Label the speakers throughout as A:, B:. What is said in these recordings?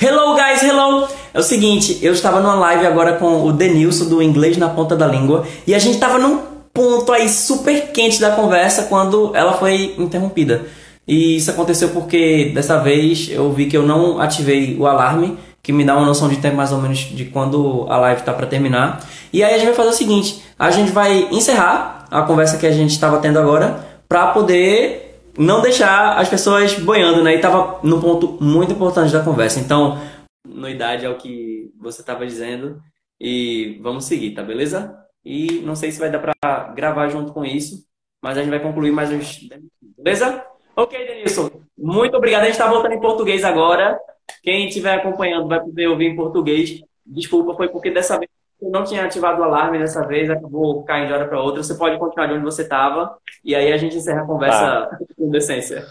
A: Hello guys, hello! É o seguinte, eu estava numa live agora com o Denilson do Inglês na Ponta da Língua e a gente estava num ponto aí super quente da conversa quando ela foi interrompida. E isso aconteceu porque dessa vez eu vi que eu não ativei o alarme, que me dá uma noção de tempo mais ou menos de quando a live está para terminar. E aí a gente vai fazer o seguinte, a gente vai encerrar a conversa que a gente estava tendo agora para poder não deixar as pessoas boiando, né? E tava num ponto muito importante da conversa. Então, noidade é o que você estava dizendo e vamos seguir, tá beleza? E não sei se vai dar para gravar junto com isso, mas a gente vai concluir mais uns beleza? Ok, Denilson. Muito obrigado. A gente está voltando em português agora. Quem estiver acompanhando vai poder ouvir em português. Desculpa, foi porque dessa vez não tinha ativado o alarme dessa vez, acabou caindo de hora para outra. Você pode continuar de onde você estava e aí a gente encerra a conversa ah. com decência.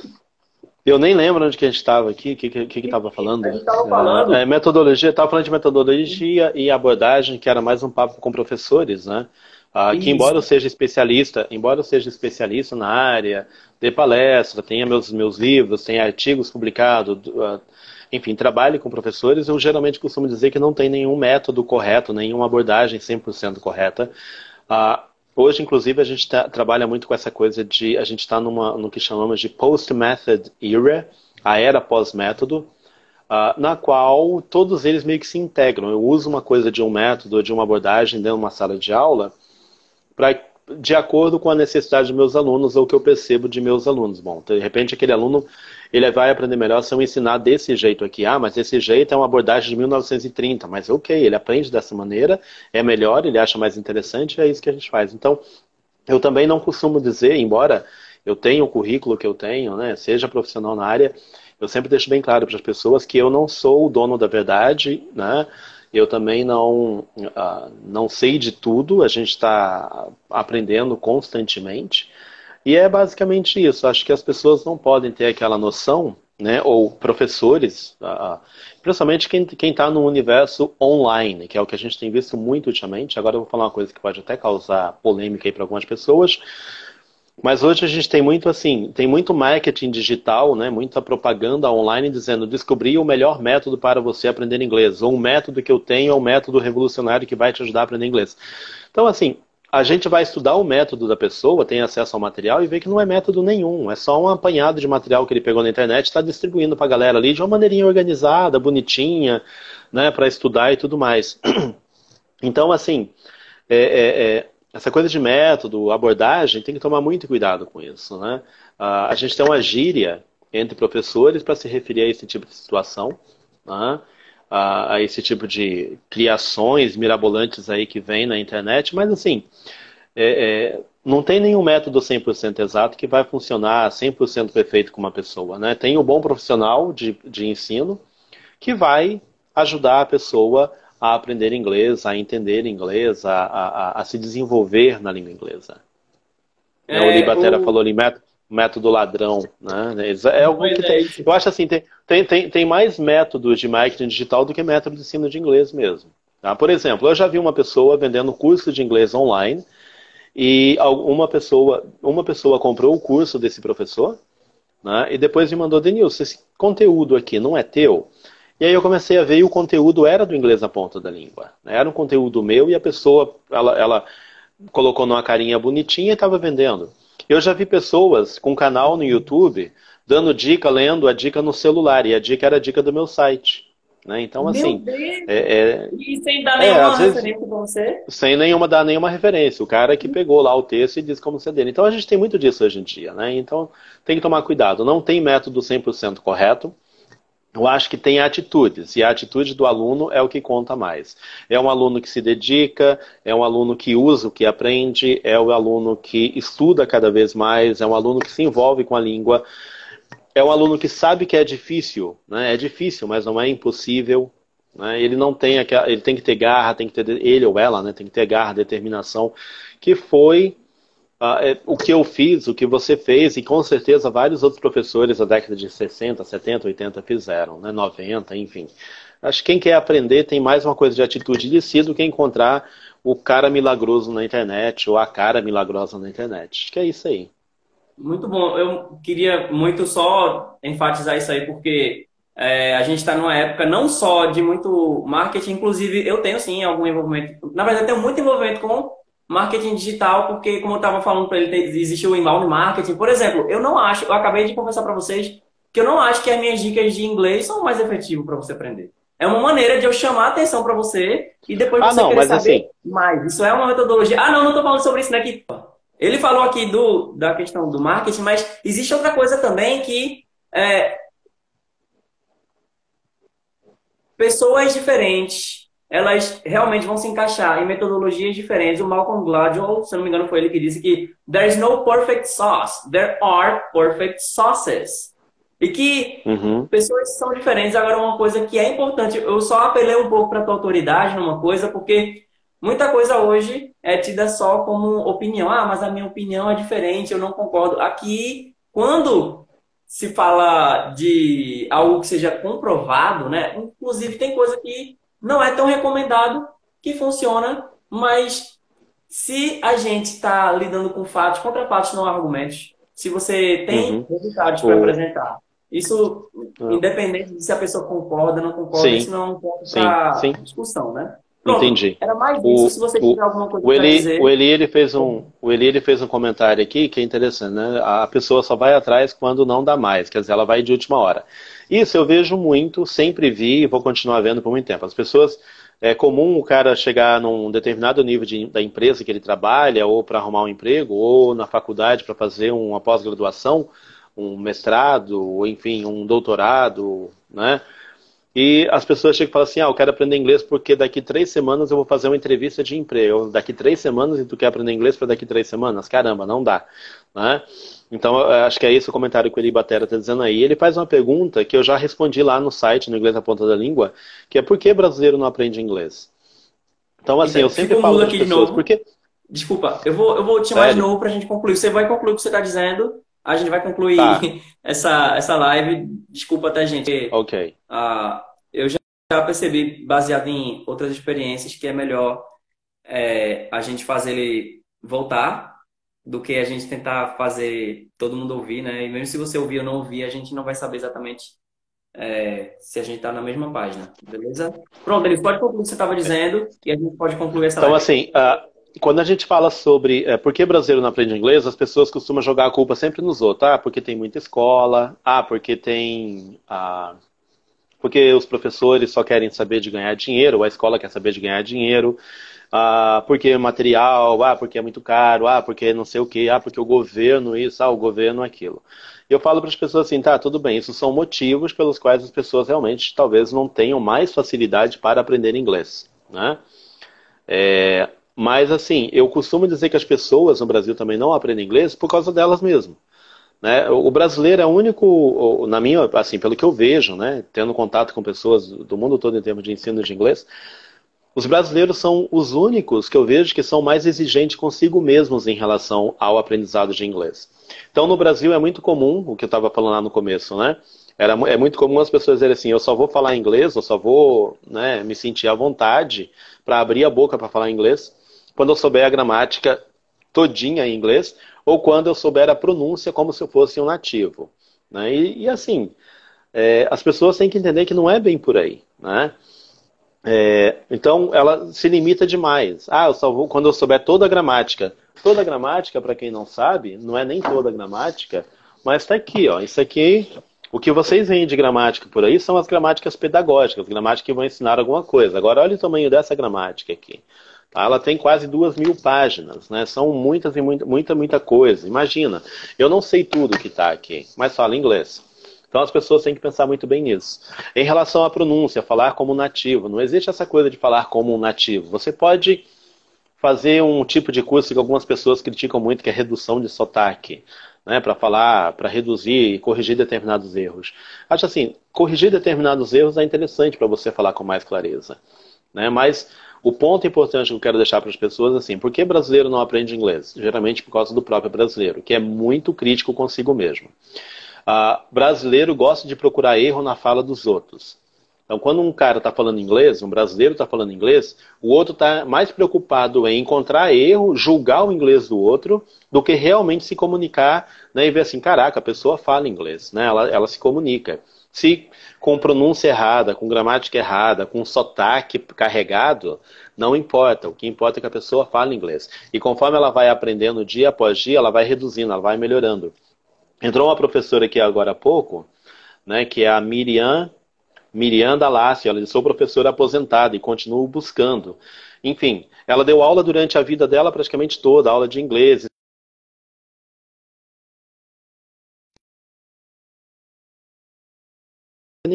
B: Eu nem lembro onde que a gente estava aqui, o que que, que, que tava falando. A
A: gente estava falando.
B: É, metodologia, estava falando de metodologia e abordagem, que era mais um papo com professores, né? Ah, que embora eu seja especialista, embora eu seja especialista na área, dê palestra, tenha meus, meus livros, tenha artigos publicados, uh, enfim, trabalhe com professores, eu geralmente costumo dizer que não tem nenhum método correto, nenhuma abordagem 100% correta. Uh, hoje, inclusive, a gente tá, trabalha muito com essa coisa de, a gente está no que chamamos de post-method era, a era pós-método, uh, na qual todos eles meio que se integram. Eu uso uma coisa de um método, de uma abordagem dentro de uma sala de aula, para de acordo com a necessidade dos meus alunos ou o que eu percebo de meus alunos. Bom, de repente aquele aluno ele vai aprender melhor se eu ensinar desse jeito aqui. Ah, mas esse jeito é uma abordagem de 1930. Mas ok, ele aprende dessa maneira, é melhor, ele acha mais interessante, é isso que a gente faz. Então, eu também não costumo dizer, embora eu tenha o currículo que eu tenho, né, seja profissional na área, eu sempre deixo bem claro para as pessoas que eu não sou o dono da verdade, né? Eu também não, uh, não sei de tudo, a gente está aprendendo constantemente. E é basicamente isso. Acho que as pessoas não podem ter aquela noção, né? Ou professores, uh, principalmente quem está no universo online, que é o que a gente tem visto muito ultimamente. Agora eu vou falar uma coisa que pode até causar polêmica para algumas pessoas. Mas hoje a gente tem muito assim, tem muito marketing digital, né, muita propaganda online dizendo descobrir o melhor método para você aprender inglês, ou um método que eu tenho é um método revolucionário que vai te ajudar a aprender inglês. Então, assim, a gente vai estudar o método da pessoa, tem acesso ao material e vê que não é método nenhum, é só um apanhado de material que ele pegou na internet, está distribuindo para a galera ali de uma maneirinha organizada, bonitinha, né, para estudar e tudo mais. Então, assim, é, é, é essa coisa de método, abordagem, tem que tomar muito cuidado com isso. Né? a gente tem uma gíria entre professores para se referir a esse tipo de situação, né? A, esse tipo de criações mirabolantes aí que vem na internet, mas assim, é, é, não tem nenhum método 100% exato que vai funcionar 100% perfeito com uma pessoa. Né? Tem o um bom profissional de, de ensino que vai ajudar a pessoa a aprender inglês, a entender inglês, a, a, a se desenvolver na língua inglesa. É, o Libatera o... falou ali, método, ladrão, né? É algo que tem, eu acho assim, tem, tem, tem, tem mais métodos de marketing digital do que método de ensino de inglês mesmo. Tá? Por exemplo, eu já vi uma pessoa vendendo curso de inglês online e uma pessoa, uma pessoa comprou o curso desse professor né? e depois me mandou, Denilson, esse conteúdo aqui não é teu? E aí eu comecei a ver e o conteúdo era do inglês na ponta da língua. Né? Era um conteúdo meu e a pessoa, ela, ela colocou numa carinha bonitinha e estava vendendo. Eu já vi pessoas com canal no YouTube dando dica, lendo a dica no celular, e a dica era a dica do meu site. Né? Então, meu assim.
A: É, é, e sem dar é, nenhuma vezes, referência pra você?
B: Sem nenhuma, dar nenhuma referência. O cara que pegou lá o texto e disse como ser dele. Então a gente tem muito disso hoje em dia, né? Então tem que tomar cuidado. Não tem método 100% correto. Eu acho que tem atitudes, e a atitude do aluno é o que conta mais. É um aluno que se dedica, é um aluno que usa o que aprende, é o um aluno que estuda cada vez mais, é um aluno que se envolve com a língua, é um aluno que sabe que é difícil, né? É difícil, mas não é impossível. Né? Ele não tem aquela, ele tem que ter garra, tem que ter ele ou ela, né? Tem que ter garra, determinação, que foi Uh, é, o que eu fiz, o que você fez, e com certeza vários outros professores da década de 60, 70, 80 fizeram, né? 90, enfim. Acho que quem quer aprender tem mais uma coisa de atitude de si do que encontrar o cara milagroso na internet ou a cara milagrosa na internet. Acho que é isso aí.
A: Muito bom. Eu queria muito só enfatizar isso aí, porque É, a gente está numa época não só de muito marketing, inclusive eu tenho sim algum envolvimento. Na verdade, eu tenho muito envolvimento com marketing digital, porque, como eu estava falando para ele, existe o inbound marketing. Por exemplo, eu não acho, eu acabei de conversar para vocês que eu não acho que as minhas dicas de inglês são mais efetivas para você aprender. É uma maneira de eu chamar a atenção para você e depois
B: ah,
A: você
B: não,
A: querer
B: mas
A: saber
B: assim...
A: mais. Isso é uma metodologia. Ah, não, não estou falando sobre isso daqui. Ele falou aqui do, da questão do marketing, mas existe outra coisa também que é, pessoas diferentes, elas realmente vão se encaixar em metodologias diferentes. O Malcolm Gladwell, se não me engano, foi ele que disse que there is no perfect sauce, there are perfect sauces. E que uhum. pessoas são diferentes. Agora, uma coisa que é importante, eu só apelei um pouco para a tua autoridade numa coisa, porque muita coisa hoje é tida só como opinião. Ah, mas a minha opinião é diferente, eu não concordo. Aqui, quando se fala de algo que seja comprovado, né? Inclusive tem coisa que não é tão recomendado que funciona, mas se a gente está lidando com fatos, contra fatos não argumentos. Se você tem uhum. resultados para apresentar, isso, uhum. independente de se a pessoa concorda ou não concorda, sim. isso não é um ponto para discussão, né?
B: Pronto, Entendi.
A: Era mais isso, se você tiver alguma coisa
B: o Eli, dizer. O Eli, ele fez um, o Eli ele fez um comentário aqui que é interessante, né? A pessoa só vai atrás quando não dá mais, quer dizer, ela vai de última hora. Isso eu vejo muito, sempre vi e vou continuar vendo por muito tempo. As pessoas, é comum o cara chegar num determinado nível de, da empresa que ele trabalha, ou para arrumar um emprego, ou na faculdade para fazer uma pós-graduação, um mestrado, ou enfim, um doutorado, né? E as pessoas chegam e falam assim: ah, eu quero aprender inglês porque daqui três semanas eu vou fazer uma entrevista de emprego. Daqui três semanas e tu quer aprender inglês para daqui três semanas? Caramba, não dá. Né? Então, acho que é esse o comentário que o Eli Batera está dizendo aí. Ele faz uma pergunta que eu já respondi lá no site, no Inglês na Ponta da Língua, que é por que brasileiro não aprende inglês? Então, assim, eu sempre falo
A: aqui pessoas, de novo. porque... Desculpa, eu vou, eu vou te chamar de novo para a gente concluir. Você vai concluir o que você está dizendo, a gente vai concluir tá. essa, essa live. Desculpa, tá, gente?
B: Ok.
A: Uh, eu já percebi, baseado em outras experiências, que é melhor é, a gente fazer ele voltar do que a gente tentar fazer todo mundo ouvir, né? E mesmo se você ouvir ou não ouvir, a gente não vai saber exatamente é, se a gente está na mesma página, beleza? Pronto, ele pode concluir o que você estava dizendo e a gente pode concluir essa
B: Então, live. assim, uh, quando a gente fala sobre uh, por que brasileiro não aprende inglês, as pessoas costumam jogar a culpa sempre nos outros. Ah, porque tem muita escola. Ah, porque tem... Uh, porque os professores só querem saber de ganhar dinheiro, a escola quer saber de ganhar dinheiro, ah, porque é material, ah, porque é muito caro, ah, porque não sei o que, ah, porque o governo isso, ah, o governo aquilo. Eu falo para as pessoas assim, tá, tudo bem, isso são motivos pelos quais as pessoas realmente talvez não tenham mais facilidade para aprender inglês, né? É, mas assim, eu costumo dizer que as pessoas no Brasil também não aprendem inglês por causa delas mesmas. Né? O brasileiro é o único, na minha, assim, pelo que eu vejo, né, tendo contato com pessoas do mundo todo em termos de ensino de inglês, os brasileiros são os únicos que eu vejo que são mais exigentes consigo mesmos em relação ao aprendizado de inglês. Então, no Brasil é muito comum, o que eu estava falando lá no começo, né? Era, é muito comum as pessoas dizerem assim: eu só vou falar inglês, eu só vou né, me sentir à vontade para abrir a boca para falar inglês quando eu souber a gramática todinha em inglês ou quando eu souber a pronúncia como se eu fosse um nativo. Né? E, e, assim, é, as pessoas têm que entender que não é bem por aí. Né? É, então, ela se limita demais. Ah, eu só vou quando eu souber toda a gramática. Toda a gramática, para quem não sabe, não é nem toda a gramática, mas está aqui, ó. Isso aqui, o que vocês veem de gramática por aí são as gramáticas pedagógicas, gramáticas que vão ensinar alguma coisa. Agora, olha o tamanho dessa gramática aqui. Ela tem quase duas mil páginas, né? São muitas e muita, muita, muita coisa. Imagina, eu não sei tudo que está aqui, mas falo inglês. Então as pessoas têm que pensar muito bem nisso. Em relação à pronúncia, falar como nativo, não existe essa coisa de falar como um nativo. Você pode fazer um tipo de curso que algumas pessoas criticam muito, que é redução de sotaque, né, para falar, para reduzir e corrigir determinados erros. Acho assim, corrigir determinados erros é interessante para você falar com mais clareza, né? Mas o ponto importante que eu quero deixar para as pessoas é assim, por que brasileiro não aprende inglês? Geralmente por causa do próprio brasileiro, que é muito crítico consigo mesmo. Uh, brasileiro gosta de procurar erro na fala dos outros. Então, quando um cara está falando inglês, um brasileiro está falando inglês, o outro está mais preocupado em encontrar erro, julgar o inglês do outro, do que realmente se comunicar né, e ver assim, caraca, a pessoa fala inglês, né, ela, ela se comunica. Se com pronúncia errada, com gramática errada, com sotaque carregado, não importa. O que importa é que a pessoa fale inglês. E conforme ela vai aprendendo dia após dia, ela vai reduzindo, ela vai melhorando. Entrou uma professora aqui agora há pouco, né, que é a Miriam, Miriam Dalassi. Ela sou professora aposentada e continuo buscando. Enfim, ela deu aula durante a vida dela praticamente toda, aula de inglês,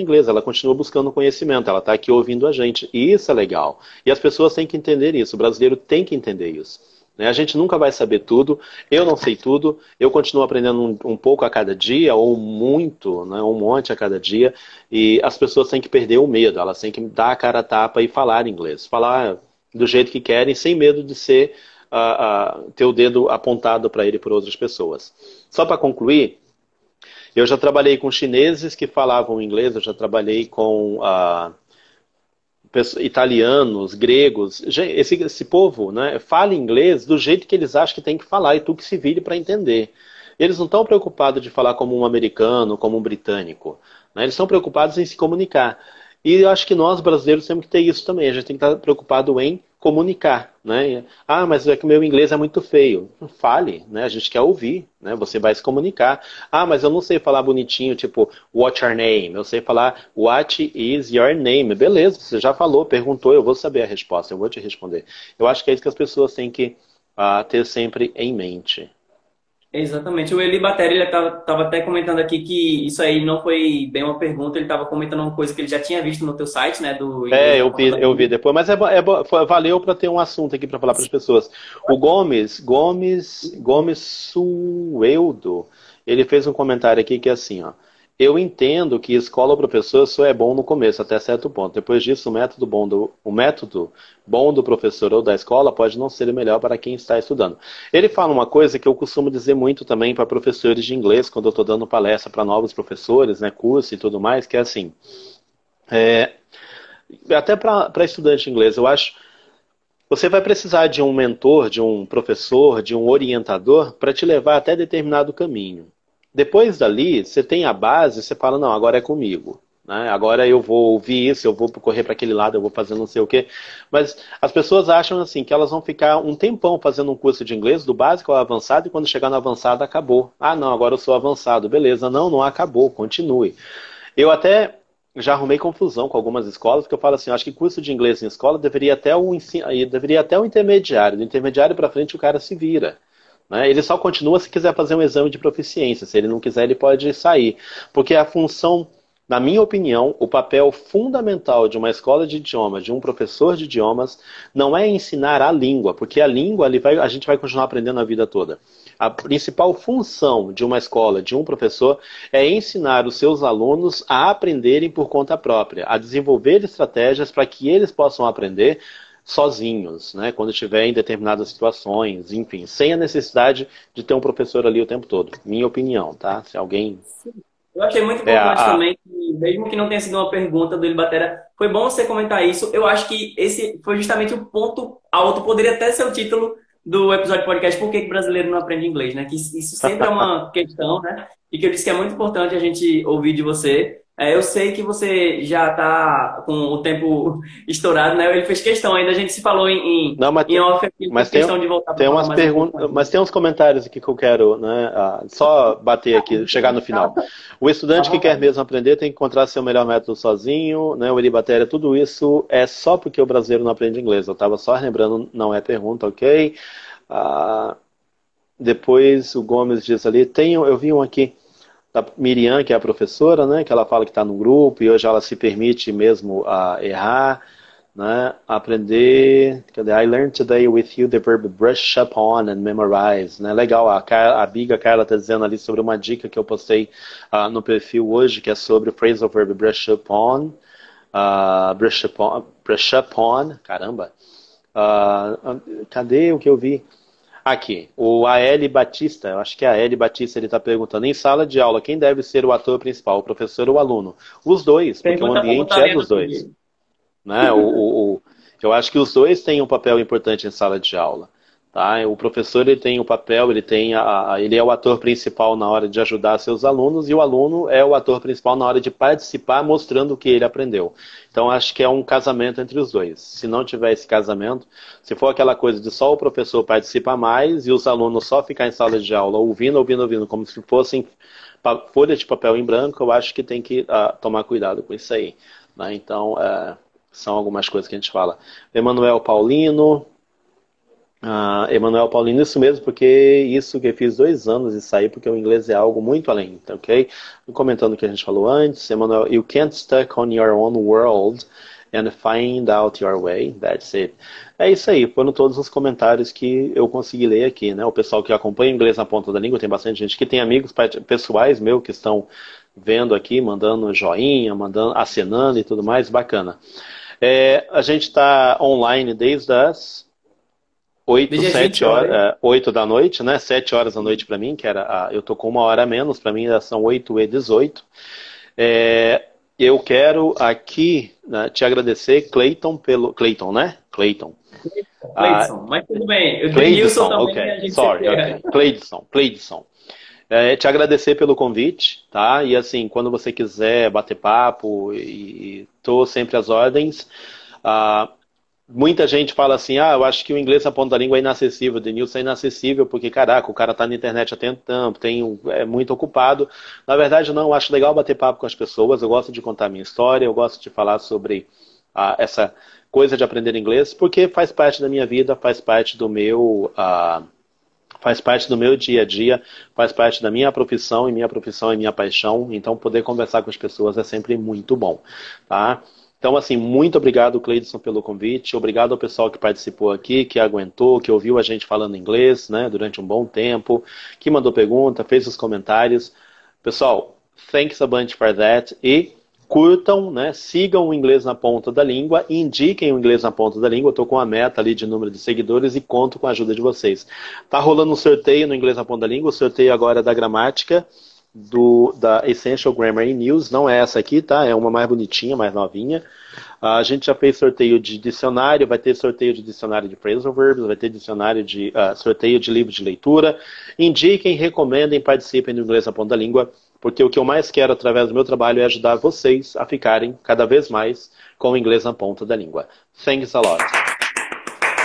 B: inglês, ela continua buscando conhecimento, ela está aqui ouvindo a gente. E isso é legal. E as pessoas têm que entender isso, o brasileiro tem que entender isso. Né? A gente nunca vai saber tudo, eu não sei tudo, eu continuo aprendendo um, um pouco a cada dia, ou muito, né? um monte a cada dia, e as pessoas têm que perder o medo, elas têm que dar a cara a tapa e falar inglês. Falar do jeito que querem, sem medo de ser uh, uh, ter o dedo apontado para ele por outras pessoas. Só para concluir, eu já trabalhei com chineses que falavam inglês, eu já trabalhei com uh, italianos, gregos. Esse, esse povo né, fala inglês do jeito que eles acham que tem que falar e tu que se vire para entender. Eles não estão preocupados de falar como um americano, como um britânico. Né? Eles estão preocupados em se comunicar. E eu acho que nós brasileiros temos que ter isso também. A gente tem que estar preocupado em comunicar, né? Ah, mas é que o meu inglês é muito feio. Fale, né? A gente quer ouvir, né? Você vai se comunicar. Ah, mas eu não sei falar bonitinho, tipo, what's your name? Eu sei falar what is your name? Beleza, você já falou, perguntou, eu vou saber a resposta, eu vou te responder. Eu acho que é isso que as pessoas têm que uh, ter sempre em mente.
A: Exatamente. O Eli Bateri, ele estava até comentando aqui que isso aí não foi bem uma pergunta, ele estava comentando uma coisa que ele já tinha visto no teu site, né? Do,
B: é, eu vi, eu vi depois, mas é, é valeu para ter um assunto aqui para falar para as pessoas. O Gomes, Gomes, Gomes Sueldo, ele fez um comentário aqui que é assim, ó. Eu entendo que escola ou professor só é bom no começo, até certo ponto. Depois disso, o método bom do, o método bom do professor ou da escola pode não ser o melhor para quem está estudando. Ele fala uma coisa que eu costumo dizer muito também para professores de inglês, quando eu estou dando palestra para novos professores, né, curso e tudo mais, que é assim. É, até para estudante de inglês, eu acho. Você vai precisar de um mentor, de um professor, de um orientador para te levar até determinado caminho. Depois dali, você tem a base, você fala, não, agora é comigo. Né? Agora eu vou ouvir isso, eu vou correr para aquele lado, eu vou fazer não sei o quê. Mas as pessoas acham assim que elas vão ficar um tempão fazendo um curso de inglês, do básico ao avançado, e quando chegar no avançado acabou. Ah, não, agora eu sou avançado. Beleza, não, não acabou, continue. Eu até já arrumei confusão com algumas escolas, porque eu falo assim, acho que curso de inglês em escola deveria até o ensino, deveria até o intermediário. Do intermediário para frente o cara se vira. Né? Ele só continua se quiser fazer um exame de proficiência. Se ele não quiser, ele pode sair. Porque a função, na minha opinião, o papel fundamental de uma escola de idiomas, de um professor de idiomas, não é ensinar a língua, porque a língua vai, a gente vai continuar aprendendo a vida toda. A principal função de uma escola, de um professor, é ensinar os seus alunos a aprenderem por conta própria, a desenvolver estratégias para que eles possam aprender sozinhos, né? Quando estiver em determinadas situações, enfim, sem a necessidade de ter um professor ali o tempo todo. Minha opinião, tá? Se alguém.
A: Eu achei muito importante é, a... também, que, mesmo que não tenha sido uma pergunta do Batera, foi bom você comentar isso. Eu acho que esse foi justamente o ponto alto, poderia até ser o título do episódio podcast Por que o brasileiro não aprende inglês, né? Que isso sempre é uma questão, né? E que eu disse que é muito importante a gente ouvir de você. É, eu sei que você já está com o tempo estourado, né? Ele fez questão ainda, a gente se falou em,
B: Não, mas,
A: em
B: off aqui, mas tem, questão de voltar tem umas perguntas, mas tem uns comentários aqui que eu quero, né? Ah, só bater aqui, chegar no final. O estudante que quer mesmo aprender tem que encontrar seu melhor método sozinho, né? O Elibatéria, tudo isso é só porque o brasileiro não aprende inglês. Eu estava só lembrando, não é pergunta, ok? Ah, depois o Gomes diz ali, tem, eu vi um aqui da Miriam, que é a professora, né, que ela fala que está no grupo e hoje ela se permite mesmo uh, errar, né, aprender. I learned today with you the verb brush up on and memorize, né, legal. A, a Biga Carla está dizendo ali sobre uma dica que eu postei uh, no perfil hoje, que é sobre o phrasal verb brush up on, uh, brush up on, brush up on, caramba. cadê o que eu vi? Aqui, o A.L. Batista, eu acho que é a A.L. Batista, ele está perguntando, em sala de aula, quem deve ser o ator principal, o professor ou o aluno? Os dois, porque o ambiente é dos dois. Né? O, o, o, eu acho que os dois têm um papel importante em sala de aula. Tá? O professor ele tem o papel, ele tem a, ele é o ator principal na hora de ajudar seus alunos e o aluno é o ator principal na hora de participar, mostrando o que ele aprendeu. Então acho que é um casamento entre os dois. Se não tiver esse casamento, se for aquela coisa de só o professor participar mais e os alunos só ficar em sala de aula ouvindo, ouvindo, ouvindo, como se fossem folha de papel em branco, eu acho que tem que uh, tomar cuidado com isso aí. Né? Então, uh, são algumas coisas que a gente fala. Emanuel Paulino, ah, Emanuel Paulino, isso mesmo, porque isso que eu fiz dois anos e saí, porque o inglês é algo muito além, tá, ok? Comentando o que a gente falou antes, Emanuel, you can't stuck on your own world and find out your way, that's it. É isso aí, foram todos os comentários que eu consegui ler aqui, né? O pessoal que acompanha inglês na ponta da língua, tem bastante gente que tem amigos pessoais meus que estão vendo aqui, mandando joinha, mandando, acenando e tudo mais, bacana. É, a gente está online desde as 8, 7 horas, é, 8 da noite, né? 7 horas da noite para mim, que era. A, eu tô com uma hora a menos, para mim são 8 e 18. É, eu quero aqui né, te agradecer, Clayton, pelo. Clayton, né? Clayton.
A: Clayton, ah, mas tudo bem.
B: Eu Clayton, ok. Sorry, ok. Clayton, Clayton. É, te agradecer pelo convite, tá? E assim, quando você quiser bater papo, e, tô sempre às ordens. Ah, muita gente fala assim, ah, eu acho que o inglês na ponta da língua é inacessível, Denilson é inacessível, porque, caraca, o cara tá na internet há tanto tempo, tem, é muito ocupado. Na verdade, não, eu acho legal bater papo com as pessoas, eu gosto de contar minha história, eu gosto de falar sobre ah, essa coisa de aprender inglês, porque faz parte da minha vida, faz parte do meu... Ah, faz parte do meu dia a dia, faz parte da minha profissão, e minha profissão é minha paixão, então poder conversar com as pessoas é sempre muito bom, tá? Então, assim, muito obrigado, Cleidson, pelo convite. Obrigado ao pessoal que participou aqui, que aguentou, que ouviu a gente falando inglês, né, durante um bom tempo, que mandou pergunta, fez os comentários. Pessoal, thanks a bunch for that. E curtam, né, sigam o inglês na ponta da língua, indiquem o inglês na ponta da língua. Estou com a meta ali de número de seguidores e conto com a ajuda de vocês. Tá rolando um sorteio no inglês na ponta da língua, o sorteio agora é da gramática do, da Essential Grammar in News, não é essa aqui, tá? É uma mais bonitinha, mais novinha. A gente já fez sorteio de dicionário, vai ter sorteio de dicionário de phrasal verbs, vai ter dicionário de uh, sorteio de livro de leitura. Indiquem, recomendem, participem do Inglês na Ponta da Língua, porque o que eu mais quero através do meu trabalho é ajudar vocês a ficarem cada vez mais com o inglês na ponta da língua. Thanks a lot.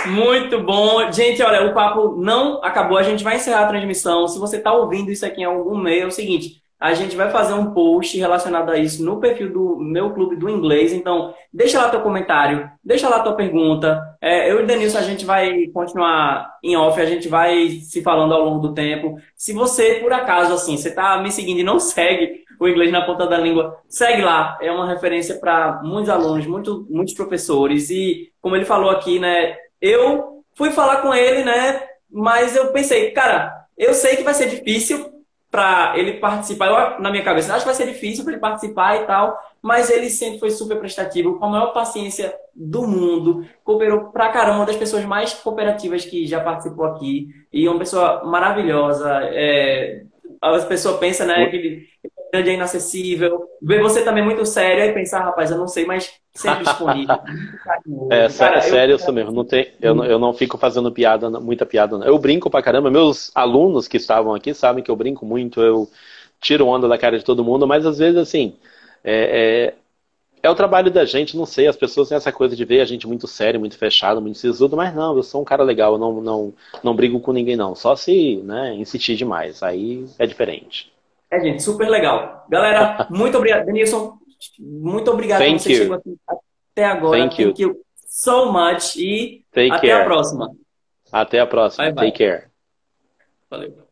A: Muito bom. Gente, olha, o papo não acabou. A gente vai encerrar a transmissão. Se você está ouvindo isso aqui em algum meio, é o seguinte: a gente vai fazer um post relacionado a isso no perfil do meu clube do inglês. Então, deixa lá teu comentário, deixa lá tua pergunta. É, eu e o Denilson, a gente vai continuar em off, a gente vai se falando ao longo do tempo. Se você, por acaso, assim, você está me seguindo e não segue o inglês na ponta da língua, segue lá. É uma referência para muitos alunos, muito, muitos professores. E, como ele falou aqui, né? Eu fui falar com ele, né? Mas eu pensei, cara, eu sei que vai ser difícil para ele participar. Eu, na minha cabeça, acho que vai ser difícil para ele participar e tal. Mas ele sempre foi super prestativo, com a maior paciência do mundo. Cooperou pra caramba, uma das pessoas mais cooperativas que já participou aqui. E uma pessoa maravilhosa. É, as pessoas pensam, né, que ele grande é inacessível. Ver você também muito sério e pensar, rapaz, eu não sei, mas sempre disponível.
B: é, Cara, sério eu... isso mesmo. Não tem, eu, não, eu não fico fazendo piada, muita piada. Não. Eu brinco pra caramba. Meus alunos que estavam aqui sabem que eu brinco muito, eu tiro onda da cara de todo mundo, mas às vezes, assim, é, é, é o trabalho da gente, não sei, as pessoas têm essa coisa de ver a gente muito sério, muito fechado, muito sisudo, mas não, eu sou um cara legal, eu não, não, não brigo com ninguém não, só se né, insistir demais, aí é diferente.
A: É, gente, super legal. Galera, muito obrigado. Denilson, muito obrigado
B: Thank por você chegou
A: aqui até agora.
B: Thank, Thank you.
A: you so much e
B: Take
A: até
B: care.
A: a próxima.
B: Até a próxima.
A: Bye, bye.
B: Take care.
A: Valeu.